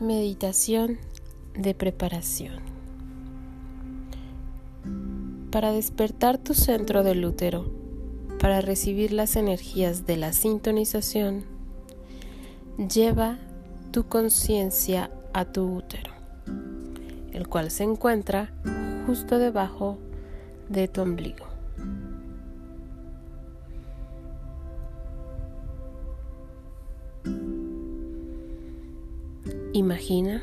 Meditación de preparación. Para despertar tu centro del útero, para recibir las energías de la sintonización, lleva tu conciencia a tu útero, el cual se encuentra justo debajo de tu ombligo. Imagina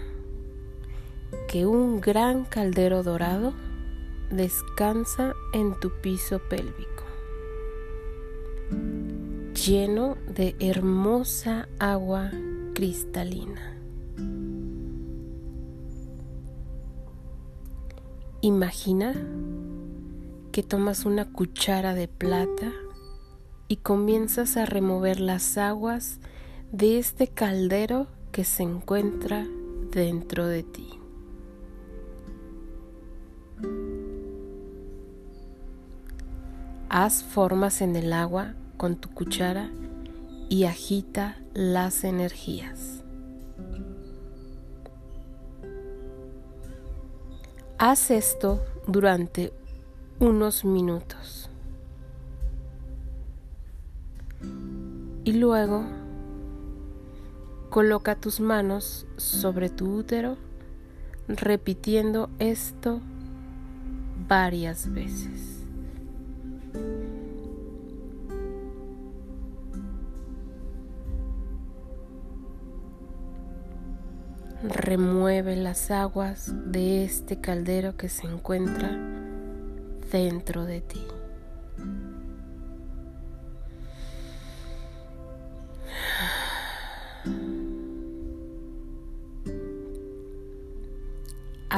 que un gran caldero dorado descansa en tu piso pélvico, lleno de hermosa agua cristalina. Imagina que tomas una cuchara de plata y comienzas a remover las aguas de este caldero que se encuentra dentro de ti. Haz formas en el agua con tu cuchara y agita las energías. Haz esto durante unos minutos. Y luego Coloca tus manos sobre tu útero repitiendo esto varias veces. Remueve las aguas de este caldero que se encuentra dentro de ti.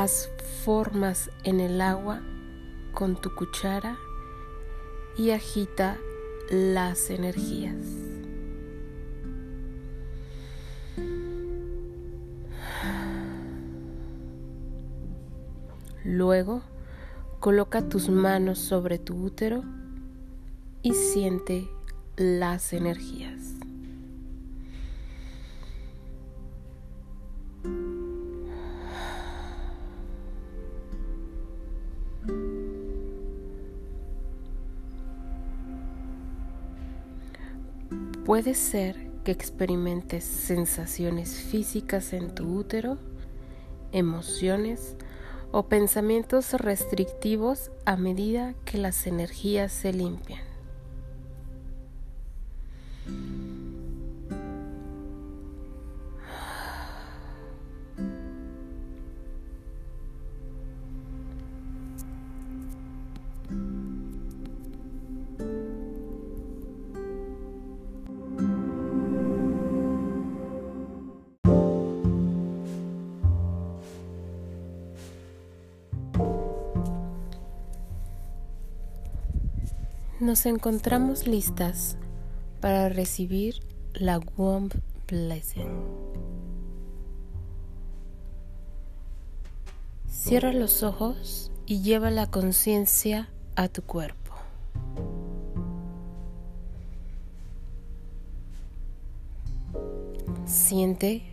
Formas en el agua con tu cuchara y agita las energías. Luego, coloca tus manos sobre tu útero y siente las energías. Puede ser que experimentes sensaciones físicas en tu útero, emociones o pensamientos restrictivos a medida que las energías se limpian. Nos encontramos listas para recibir la Womb Blessing. Cierra los ojos y lleva la conciencia a tu cuerpo. Siente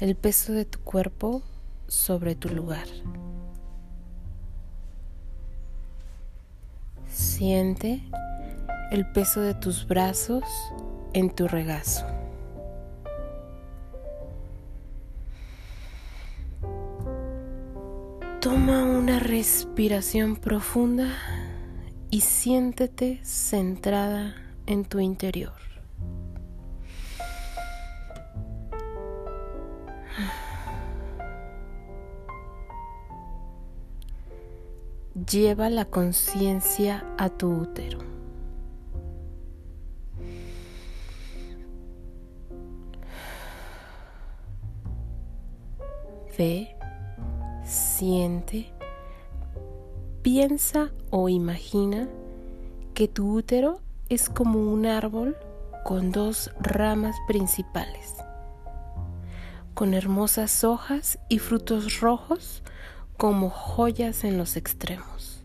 el peso de tu cuerpo sobre tu lugar. Siente el peso de tus brazos en tu regazo. Toma una respiración profunda y siéntete centrada en tu interior. Lleva la conciencia a tu útero. Ve, siente, piensa o imagina que tu útero es como un árbol con dos ramas principales, con hermosas hojas y frutos rojos como joyas en los extremos.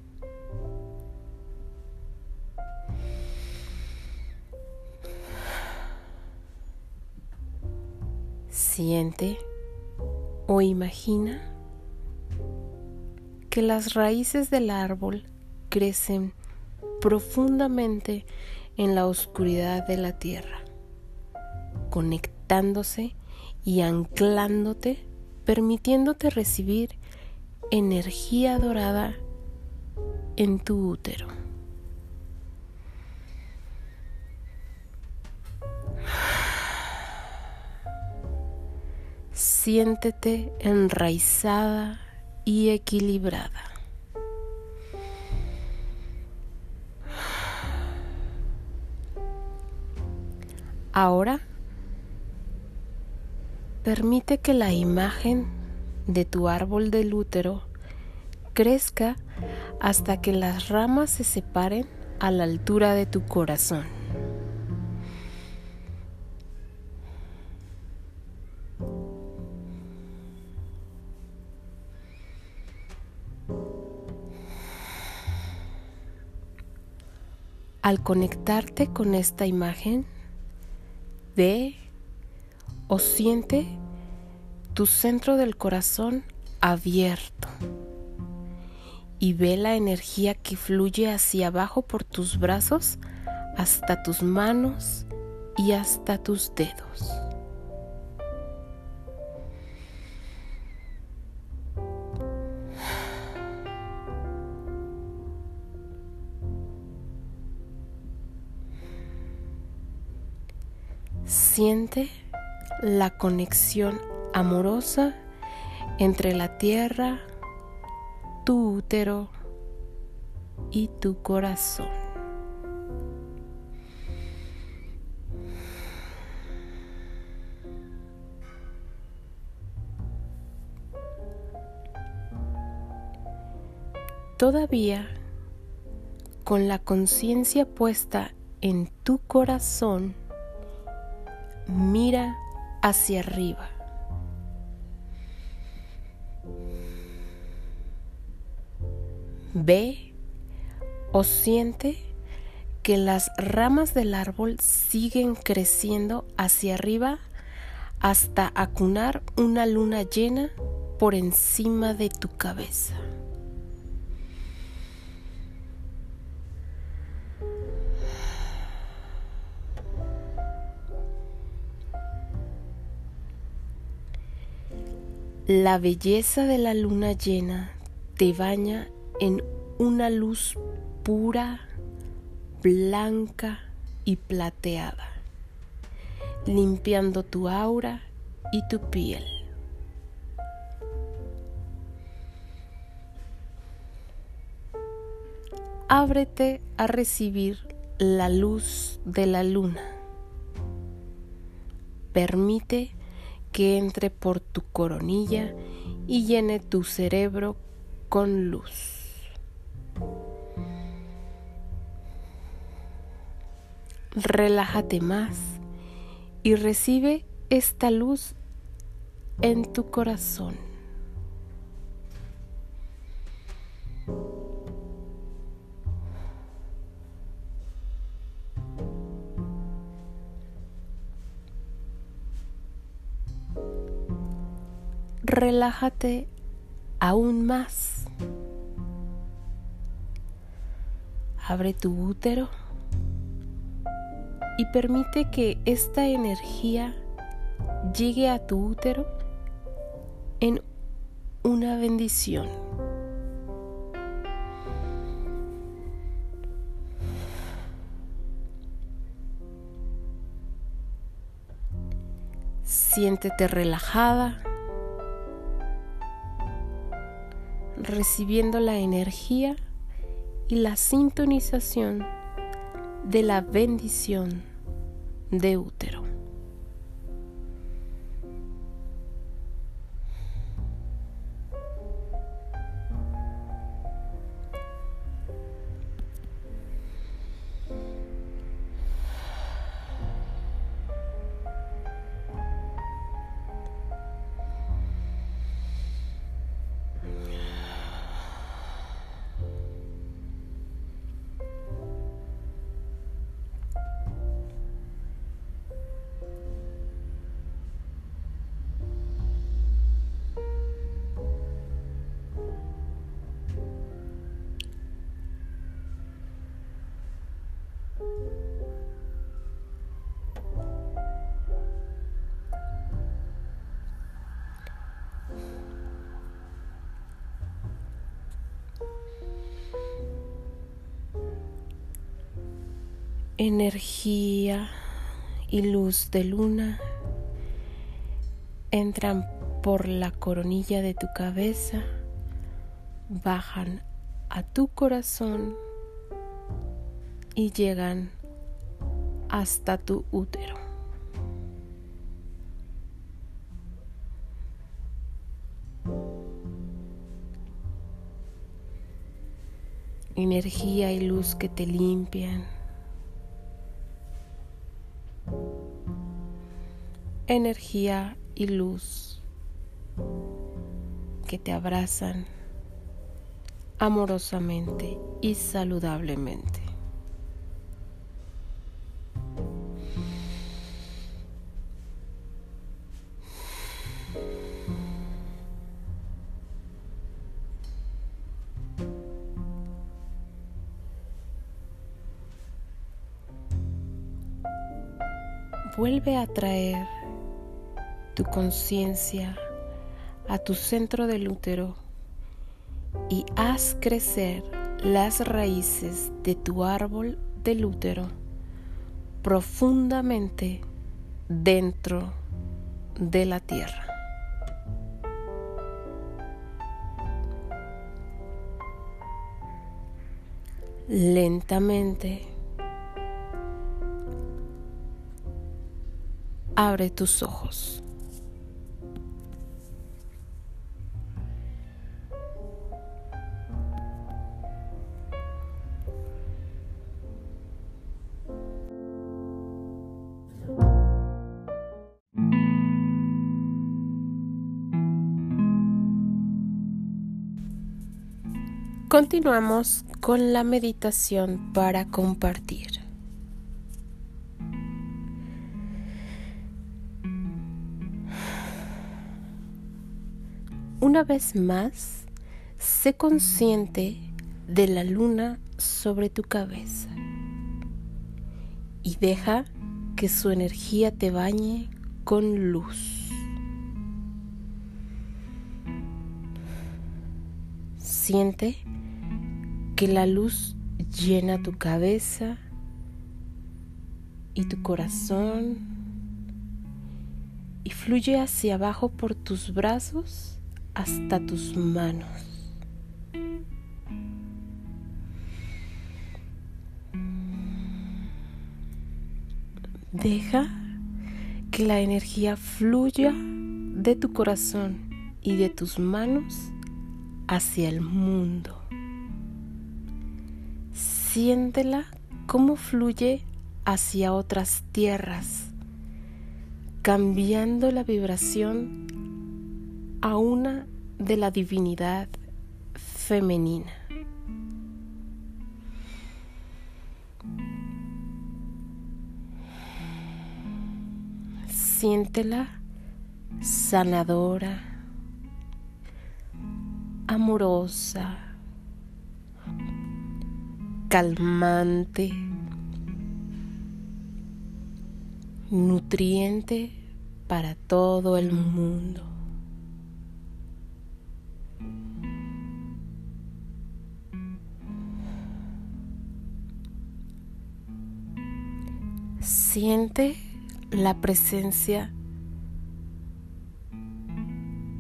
Siente o imagina que las raíces del árbol crecen profundamente en la oscuridad de la tierra, conectándose y anclándote, permitiéndote recibir energía dorada en tu útero. Siéntete enraizada y equilibrada. Ahora, permite que la imagen de tu árbol del útero crezca hasta que las ramas se separen a la altura de tu corazón. Al conectarte con esta imagen, ve o siente tu centro del corazón abierto y ve la energía que fluye hacia abajo por tus brazos hasta tus manos y hasta tus dedos. Siente la conexión amorosa entre la tierra, tu útero y tu corazón. Todavía con la conciencia puesta en tu corazón, mira hacia arriba. Ve o siente que las ramas del árbol siguen creciendo hacia arriba hasta acunar una luna llena por encima de tu cabeza. La belleza de la luna llena te baña en una luz pura, blanca y plateada, limpiando tu aura y tu piel. Ábrete a recibir la luz de la luna. Permite que entre por tu coronilla y llene tu cerebro con luz. Relájate más y recibe esta luz en tu corazón. relájate aún más. Abre tu útero y permite que esta energía llegue a tu útero en una bendición. Siéntete relajada recibiendo la energía y la sintonización de la bendición de útero. Energía y luz de luna entran por la coronilla de tu cabeza, bajan a tu corazón y llegan hasta tu útero. Energía y luz que te limpian. Energía y luz que te abrazan amorosamente y saludablemente. Vuelve a traer tu conciencia a tu centro del útero y haz crecer las raíces de tu árbol del útero profundamente dentro de la tierra. Lentamente abre tus ojos. Continuamos con la meditación para compartir. Una vez más, sé consciente de la luna sobre tu cabeza y deja que su energía te bañe con luz. Siente que la luz llena tu cabeza y tu corazón y fluye hacia abajo por tus brazos hasta tus manos. Deja que la energía fluya de tu corazón y de tus manos hacia el mundo. Siéntela cómo fluye hacia otras tierras, cambiando la vibración a una de la divinidad femenina. Siéntela sanadora, amorosa, calmante, nutriente para todo el mundo. Siente la presencia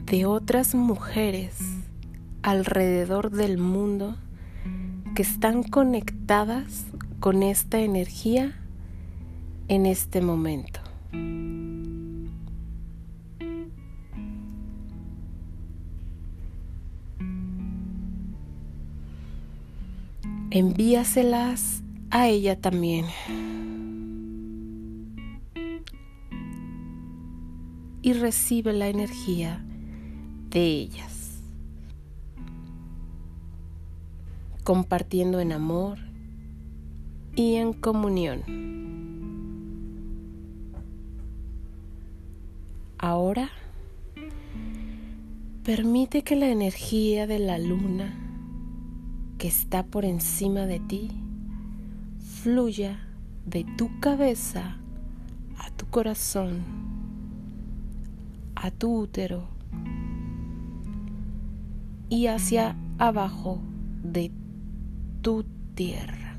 de otras mujeres alrededor del mundo que están conectadas con esta energía en este momento. Envíaselas a ella también. Y recibe la energía de ellas. Compartiendo en amor y en comunión. Ahora, permite que la energía de la luna que está por encima de ti fluya de tu cabeza a tu corazón, a tu útero y hacia abajo de tu tierra.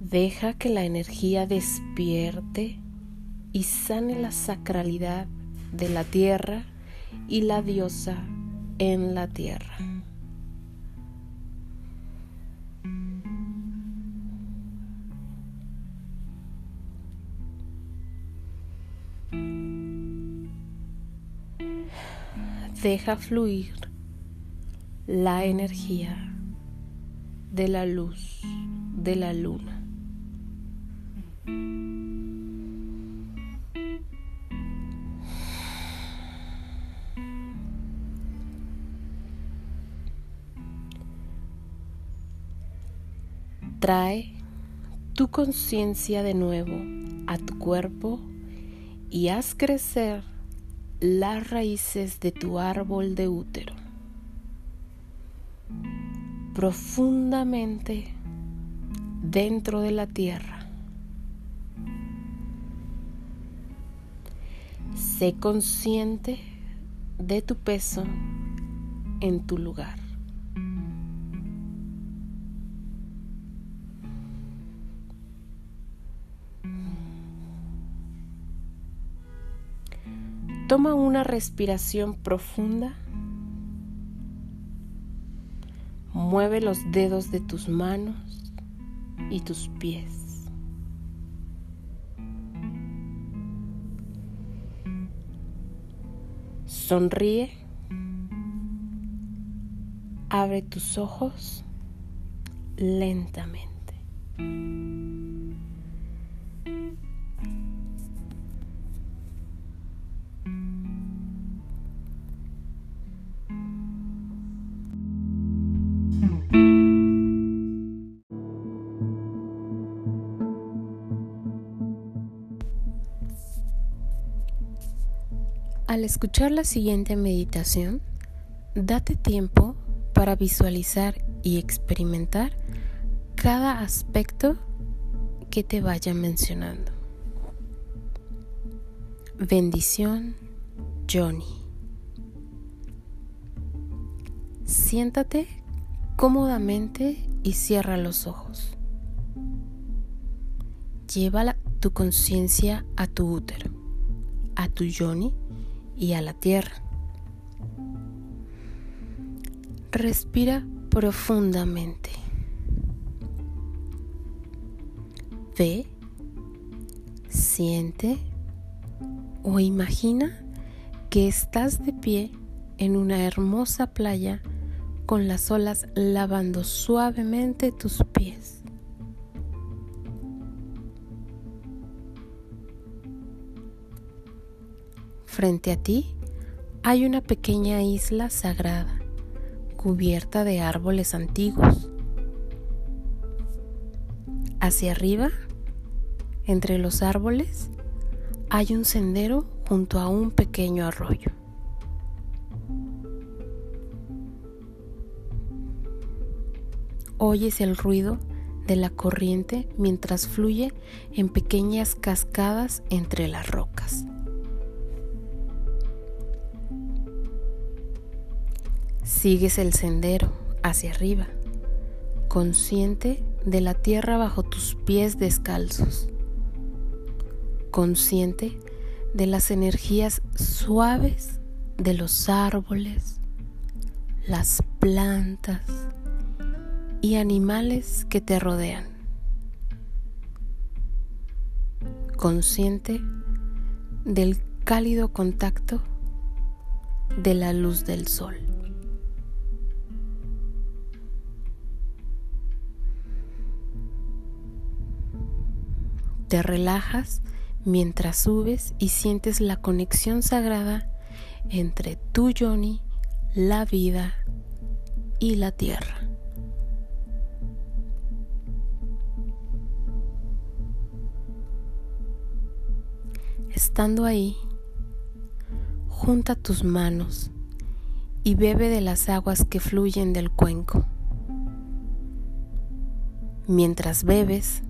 Deja que la energía despierte y sane la sacralidad de la tierra y la diosa en la tierra. Deja fluir la energía de la luz de la luna. Trae tu conciencia de nuevo a tu cuerpo y haz crecer las raíces de tu árbol de útero profundamente dentro de la tierra. Sé consciente de tu peso en tu lugar. Toma una respiración profunda. Mueve los dedos de tus manos y tus pies. Sonríe. Abre tus ojos lentamente. Al escuchar la siguiente meditación, date tiempo para visualizar y experimentar cada aspecto que te vaya mencionando. Bendición, Johnny. Siéntate cómodamente y cierra los ojos. Lleva tu conciencia a tu útero, a tu Johnny y a la tierra. Respira profundamente. Ve, siente o imagina que estás de pie en una hermosa playa con las olas lavando suavemente tus pies. Frente a ti hay una pequeña isla sagrada cubierta de árboles antiguos. Hacia arriba, entre los árboles, hay un sendero junto a un pequeño arroyo. Oyes el ruido de la corriente mientras fluye en pequeñas cascadas entre las rocas. Sigues el sendero hacia arriba, consciente de la tierra bajo tus pies descalzos, consciente de las energías suaves de los árboles, las plantas y animales que te rodean, consciente del cálido contacto de la luz del sol. Te relajas mientras subes y sientes la conexión sagrada entre tu Johnny, la vida y la tierra. Estando ahí, junta tus manos y bebe de las aguas que fluyen del cuenco. Mientras bebes,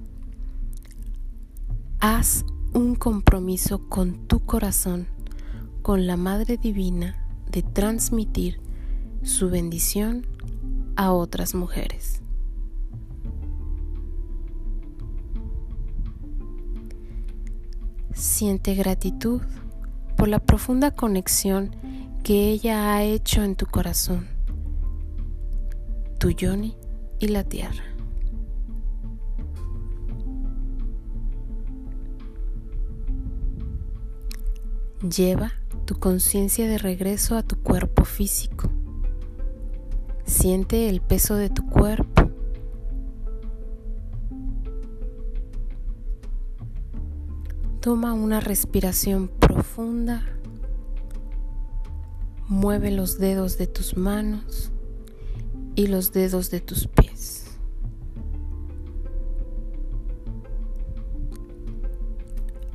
Haz un compromiso con tu corazón, con la Madre Divina, de transmitir su bendición a otras mujeres. Siente gratitud por la profunda conexión que ella ha hecho en tu corazón, tu yoni y la tierra. Lleva tu conciencia de regreso a tu cuerpo físico. Siente el peso de tu cuerpo. Toma una respiración profunda. Mueve los dedos de tus manos y los dedos de tus pies.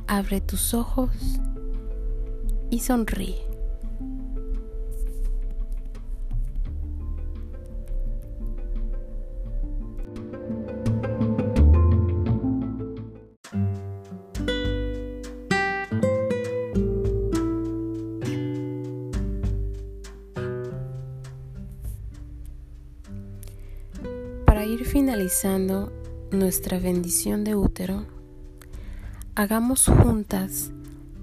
Abre tus ojos y sonríe. Para ir finalizando nuestra bendición de útero, hagamos juntas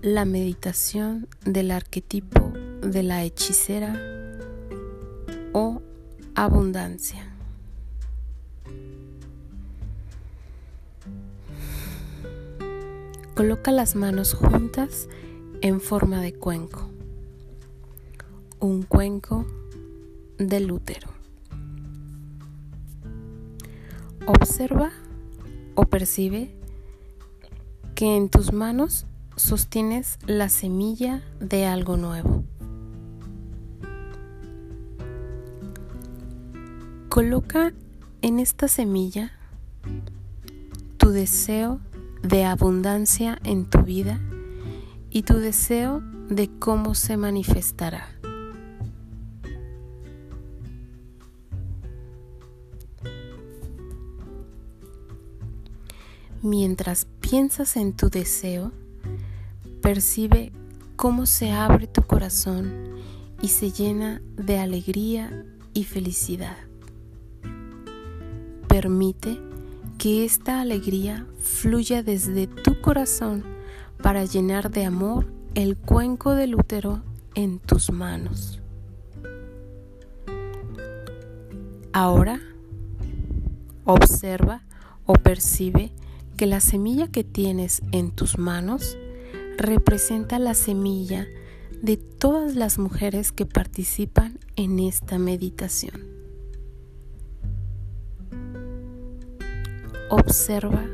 la meditación del arquetipo de la hechicera o abundancia. Coloca las manos juntas en forma de cuenco. Un cuenco del útero. Observa o percibe que en tus manos sostienes la semilla de algo nuevo. Coloca en esta semilla tu deseo de abundancia en tu vida y tu deseo de cómo se manifestará. Mientras piensas en tu deseo, Percibe cómo se abre tu corazón y se llena de alegría y felicidad. Permite que esta alegría fluya desde tu corazón para llenar de amor el cuenco del útero en tus manos. Ahora observa o percibe que la semilla que tienes en tus manos representa la semilla de todas las mujeres que participan en esta meditación. Observa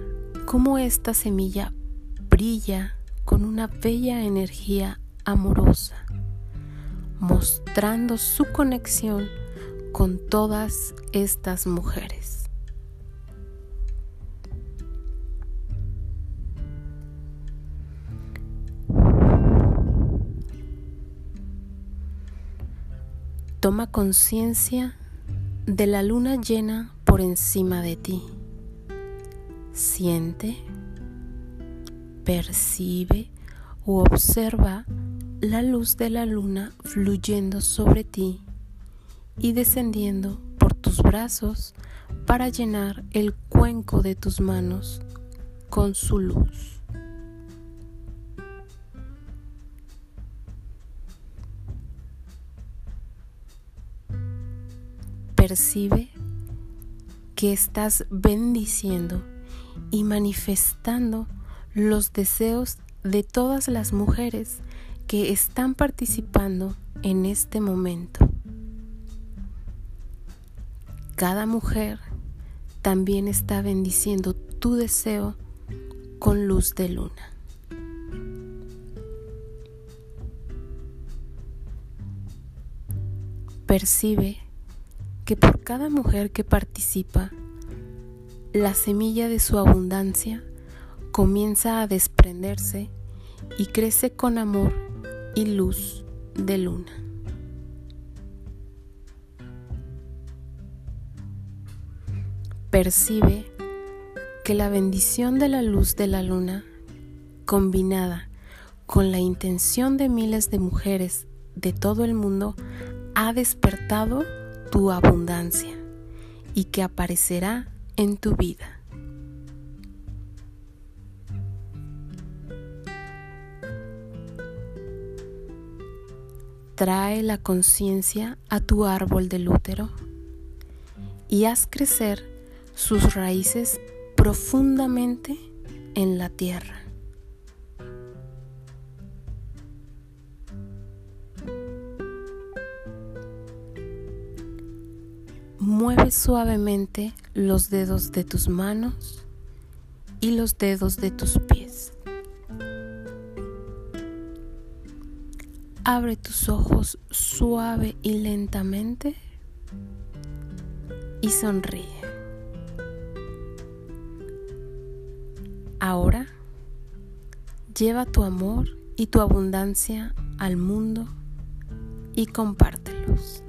cómo esta semilla brilla con una bella energía amorosa, mostrando su conexión con todas estas mujeres. Toma conciencia de la luna llena por encima de ti. Siente, percibe o observa la luz de la luna fluyendo sobre ti y descendiendo por tus brazos para llenar el cuenco de tus manos con su luz. Percibe que estás bendiciendo y manifestando los deseos de todas las mujeres que están participando en este momento. Cada mujer también está bendiciendo tu deseo con luz de luna. Percibe que por cada mujer que participa, la semilla de su abundancia comienza a desprenderse y crece con amor y luz de luna. Percibe que la bendición de la luz de la luna, combinada con la intención de miles de mujeres de todo el mundo, ha despertado tu abundancia y que aparecerá en tu vida. Trae la conciencia a tu árbol del útero y haz crecer sus raíces profundamente en la tierra. Mueve suavemente los dedos de tus manos y los dedos de tus pies. Abre tus ojos suave y lentamente y sonríe. Ahora lleva tu amor y tu abundancia al mundo y compártelos.